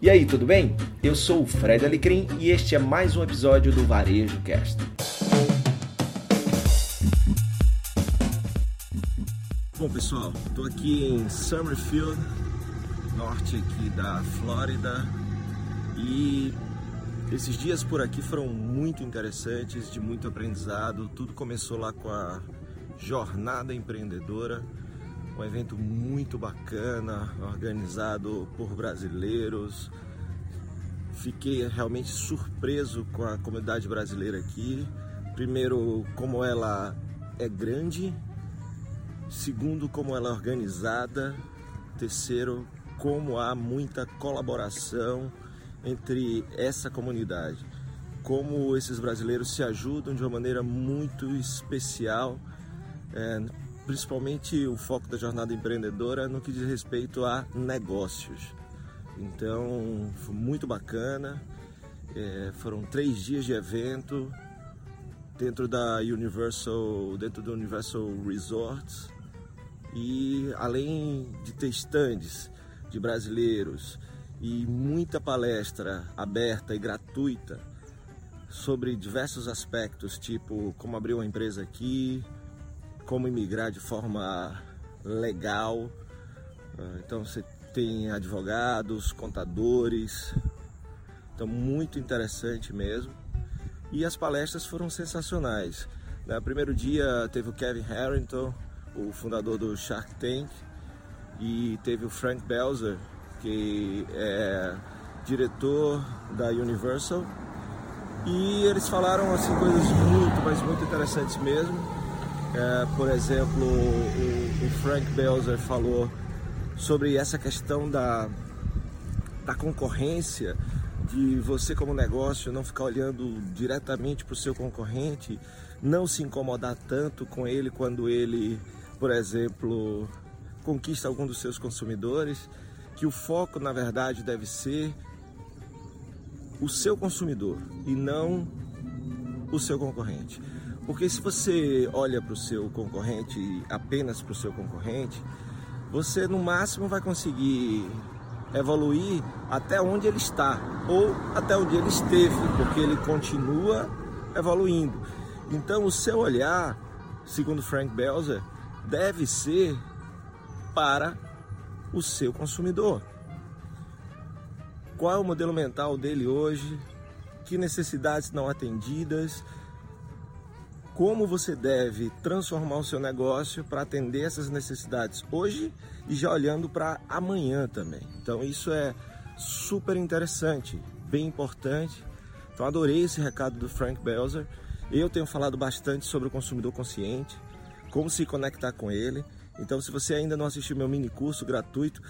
E aí, tudo bem? Eu sou o Fred Alecrim e este é mais um episódio do Varejo Cast. Bom, pessoal, estou aqui em Summerfield, norte aqui da Flórida, e esses dias por aqui foram muito interessantes, de muito aprendizado. Tudo começou lá com a Jornada Empreendedora, um evento muito bacana, organizado por brasileiros. Fiquei realmente surpreso com a comunidade brasileira aqui. Primeiro, como ela é grande. Segundo, como ela é organizada. Terceiro, como há muita colaboração entre essa comunidade. Como esses brasileiros se ajudam de uma maneira muito especial. É, principalmente o foco da jornada empreendedora no que diz respeito a negócios. Então, foi muito bacana. É, foram três dias de evento dentro da Universal, dentro do Universal Resorts e além de ter stands de brasileiros e muita palestra aberta e gratuita sobre diversos aspectos, tipo como abrir uma empresa aqui, como imigrar de forma legal. Ah, então você tem advogados, contadores. Então muito interessante mesmo. E as palestras foram sensacionais. No primeiro dia teve o Kevin Harrington, o fundador do Shark Tank, e teve o Frank Belzer, que é diretor da Universal. E eles falaram assim coisas muito, mas muito interessantes mesmo. É, por exemplo, o, o, Frank Belzer falou sobre essa questão da, da concorrência, de você como negócio não ficar olhando diretamente para o seu concorrente, não se incomodar tanto com ele quando ele, por exemplo, conquista algum dos seus consumidores, que o foco na verdade deve ser o seu consumidor e não o seu concorrente. Porque se você olha para o seu concorrente, apenas para o seu concorrente, você no máximo vai conseguir evoluir até onde ele está ou até onde ele esteve, porque ele continua evoluindo. Então o seu olhar, segundo Frank Belzer, deve ser para o seu consumidor. Qual é o modelo mental dele hoje? Que necessidades não atendidas? Como você deve transformar o seu negócio para atender essas necessidades hoje e já olhando para amanhã também. Então isso é super interessante, bem importante. Então adorei esse recado do Frank Belzer. Eu tenho falado bastante sobre o consumidor consciente, como se conectar com ele. Então se você ainda não assistiu meu mini curso gratuito,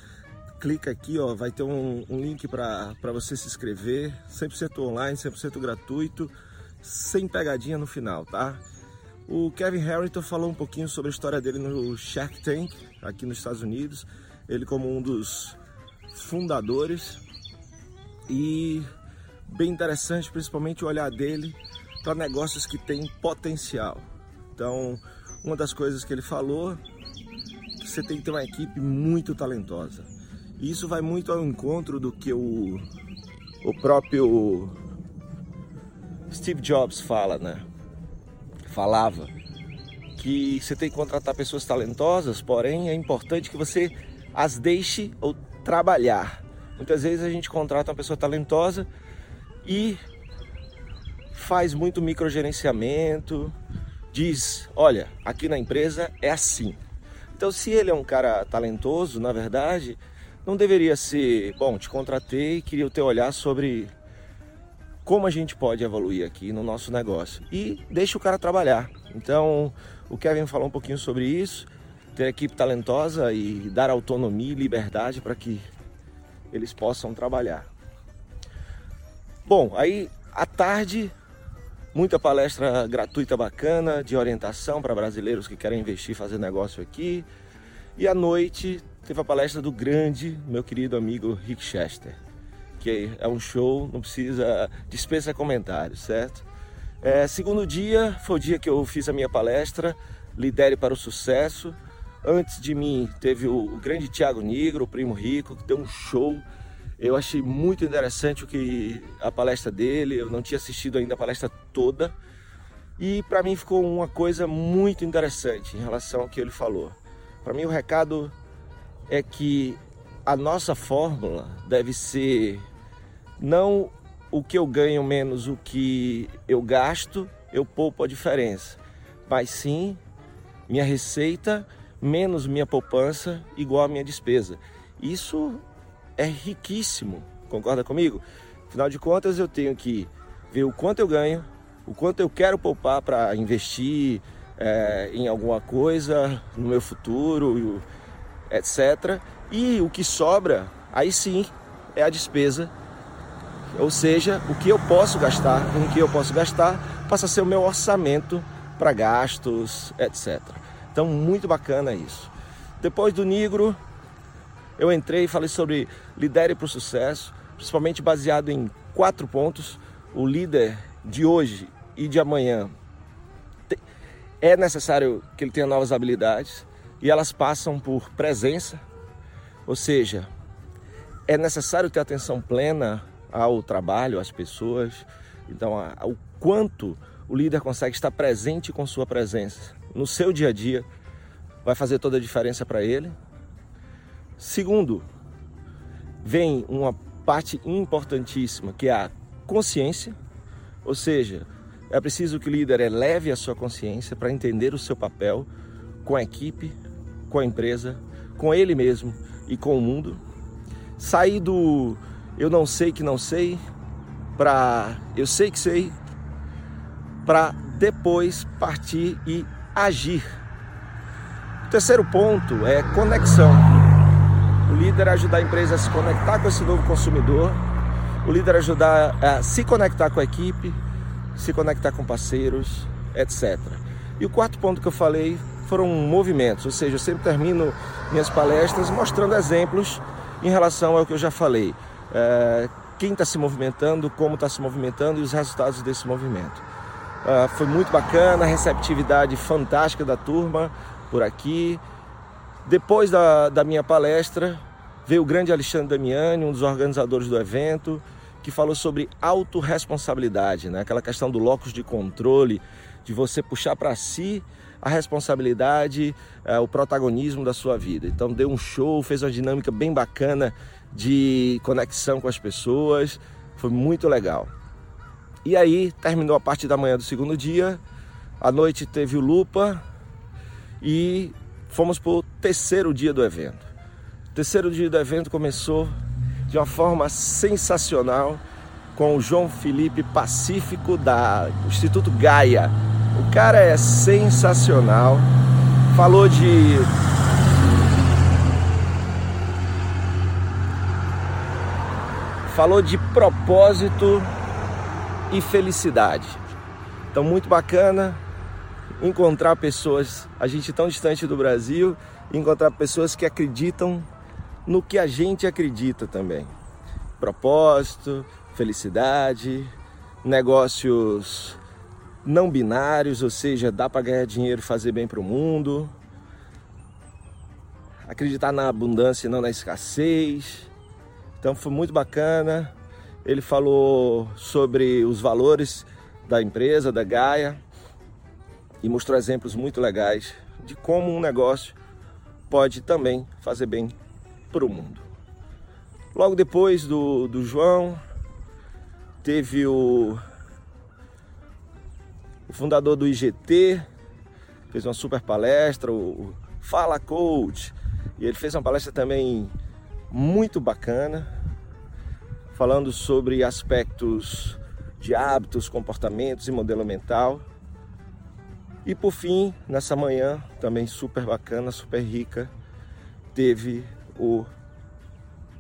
clica aqui, ó, vai ter um, um link para você se inscrever, 100% online, 100% gratuito, sem pegadinha no final, tá? O Kevin Harrington falou um pouquinho sobre a história dele no Shark Tank, aqui nos Estados Unidos. Ele como um dos fundadores. E bem interessante, principalmente o olhar dele para negócios que têm potencial. Então, uma das coisas que ele falou que você tem que ter uma equipe muito talentosa. E isso vai muito ao encontro do que o, o próprio Steve Jobs fala, né? Falava que você tem que contratar pessoas talentosas, porém é importante que você as deixe ou trabalhar. Muitas vezes a gente contrata uma pessoa talentosa e faz muito microgerenciamento, diz, olha, aqui na empresa é assim. Então, se ele é um cara talentoso, na verdade, não deveria ser, bom, te contratei, queria o teu olhar sobre como a gente pode evoluir aqui no nosso negócio e deixa o cara trabalhar. Então, o Kevin falou um pouquinho sobre isso, ter equipe talentosa e dar autonomia e liberdade para que eles possam trabalhar. Bom, aí à tarde, muita palestra gratuita bacana de orientação para brasileiros que querem investir e fazer negócio aqui. E à noite teve a palestra do grande, meu querido amigo Rick Chester é um show, não precisa dispensa comentários, certo? É, segundo dia foi o dia que eu fiz a minha palestra, Lidere para o Sucesso. Antes de mim teve o, o grande Tiago Negro, o Primo Rico, que deu um show Eu achei muito interessante o que a palestra dele, eu não tinha assistido ainda a palestra toda. E para mim ficou uma coisa muito interessante em relação ao que ele falou. Para mim o recado é que a nossa fórmula deve ser não o que eu ganho menos o que eu gasto, eu poupo a diferença, mas sim minha receita menos minha poupança igual a minha despesa. Isso é riquíssimo, concorda comigo? Afinal de contas, eu tenho que ver o quanto eu ganho, o quanto eu quero poupar para investir é, em alguma coisa no meu futuro, etc. E o que sobra, aí sim, é a despesa. Ou seja, o que eu posso gastar, com o que eu posso gastar, passa a ser o meu orçamento para gastos, etc. Então, muito bacana isso. Depois do Negro, eu entrei e falei sobre lidere para o sucesso, principalmente baseado em quatro pontos. O líder de hoje e de amanhã é necessário que ele tenha novas habilidades e elas passam por presença, ou seja, é necessário ter atenção plena ao trabalho, às pessoas. Então, o quanto o líder consegue estar presente com sua presença no seu dia a dia vai fazer toda a diferença para ele. Segundo, vem uma parte importantíssima que é a consciência, ou seja, é preciso que o líder eleve a sua consciência para entender o seu papel com a equipe, com a empresa, com ele mesmo e com o mundo. Sair do eu não sei que não sei para eu sei que sei para depois partir e agir. O terceiro ponto é conexão. O líder ajudar a empresa a se conectar com esse novo consumidor, o líder ajudar a se conectar com a equipe, se conectar com parceiros, etc. E o quarto ponto que eu falei foram movimentos, ou seja, eu sempre termino minhas palestras mostrando exemplos em relação ao que eu já falei. É, quem está se movimentando, como está se movimentando e os resultados desse movimento. É, foi muito bacana, receptividade fantástica da turma por aqui. Depois da, da minha palestra, veio o grande Alexandre Damiani, um dos organizadores do evento, que falou sobre autorresponsabilidade, né? aquela questão do locus de controle, de você puxar para si a responsabilidade, é, o protagonismo da sua vida. Então deu um show, fez uma dinâmica bem bacana de conexão com as pessoas, foi muito legal. E aí terminou a parte da manhã do segundo dia, à noite teve o Lupa e fomos para o terceiro dia do evento. O terceiro dia do evento começou de uma forma sensacional com o João Felipe Pacífico da Instituto Gaia. O cara é sensacional. Falou de falou de propósito e felicidade. Então muito bacana encontrar pessoas, a gente tão distante do Brasil, encontrar pessoas que acreditam no que a gente acredita também. Propósito, felicidade, negócios não binários, ou seja, dá para ganhar dinheiro e fazer bem para o mundo. Acreditar na abundância e não na escassez. Então foi muito bacana. Ele falou sobre os valores da empresa, da Gaia, e mostrou exemplos muito legais de como um negócio pode também fazer bem para o mundo. Logo depois do, do João, teve o, o fundador do IGT, fez uma super palestra, o, Fala Coach, e ele fez uma palestra também muito bacana, falando sobre aspectos de hábitos, comportamentos e modelo mental. E por fim, nessa manhã, também super bacana, super rica, teve o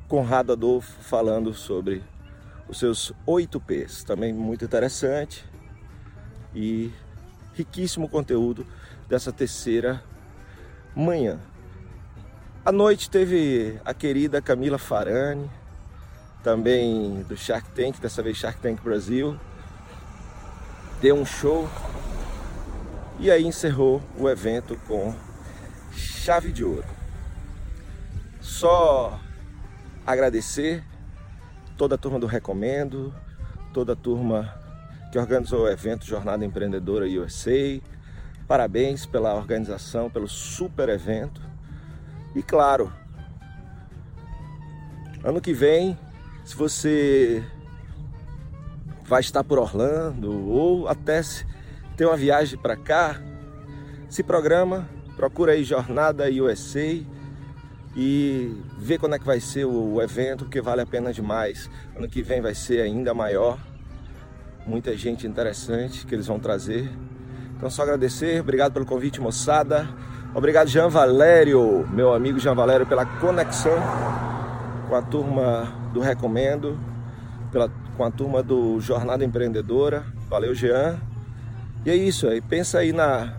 Conrado Adolfo falando sobre os seus 8 P's, também muito interessante e riquíssimo conteúdo dessa terceira manhã. À noite teve a querida Camila Farani, também do Shark Tank, dessa vez Shark Tank Brasil. Deu um show e aí encerrou o evento com chave de ouro. Só agradecer toda a turma do Recomendo, toda a turma que organizou o evento Jornada Empreendedora USA. Parabéns pela organização, pelo super evento. E claro, ano que vem, se você vai estar por Orlando ou até tem uma viagem para cá, se programa, procura aí Jornada USA e vê quando é que vai ser o evento, que vale a pena demais. Ano que vem vai ser ainda maior, muita gente interessante que eles vão trazer. Então só agradecer, obrigado pelo convite, moçada. Obrigado, Jean Valério, meu amigo Jean Valério, pela conexão com a turma do Recomendo, pela com a turma do Jornada Empreendedora. Valeu, Jean. E é isso aí. Pensa aí na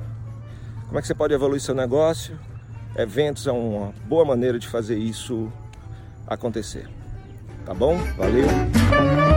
como é que você pode evoluir seu negócio. Eventos é uma boa maneira de fazer isso acontecer. Tá bom? Valeu.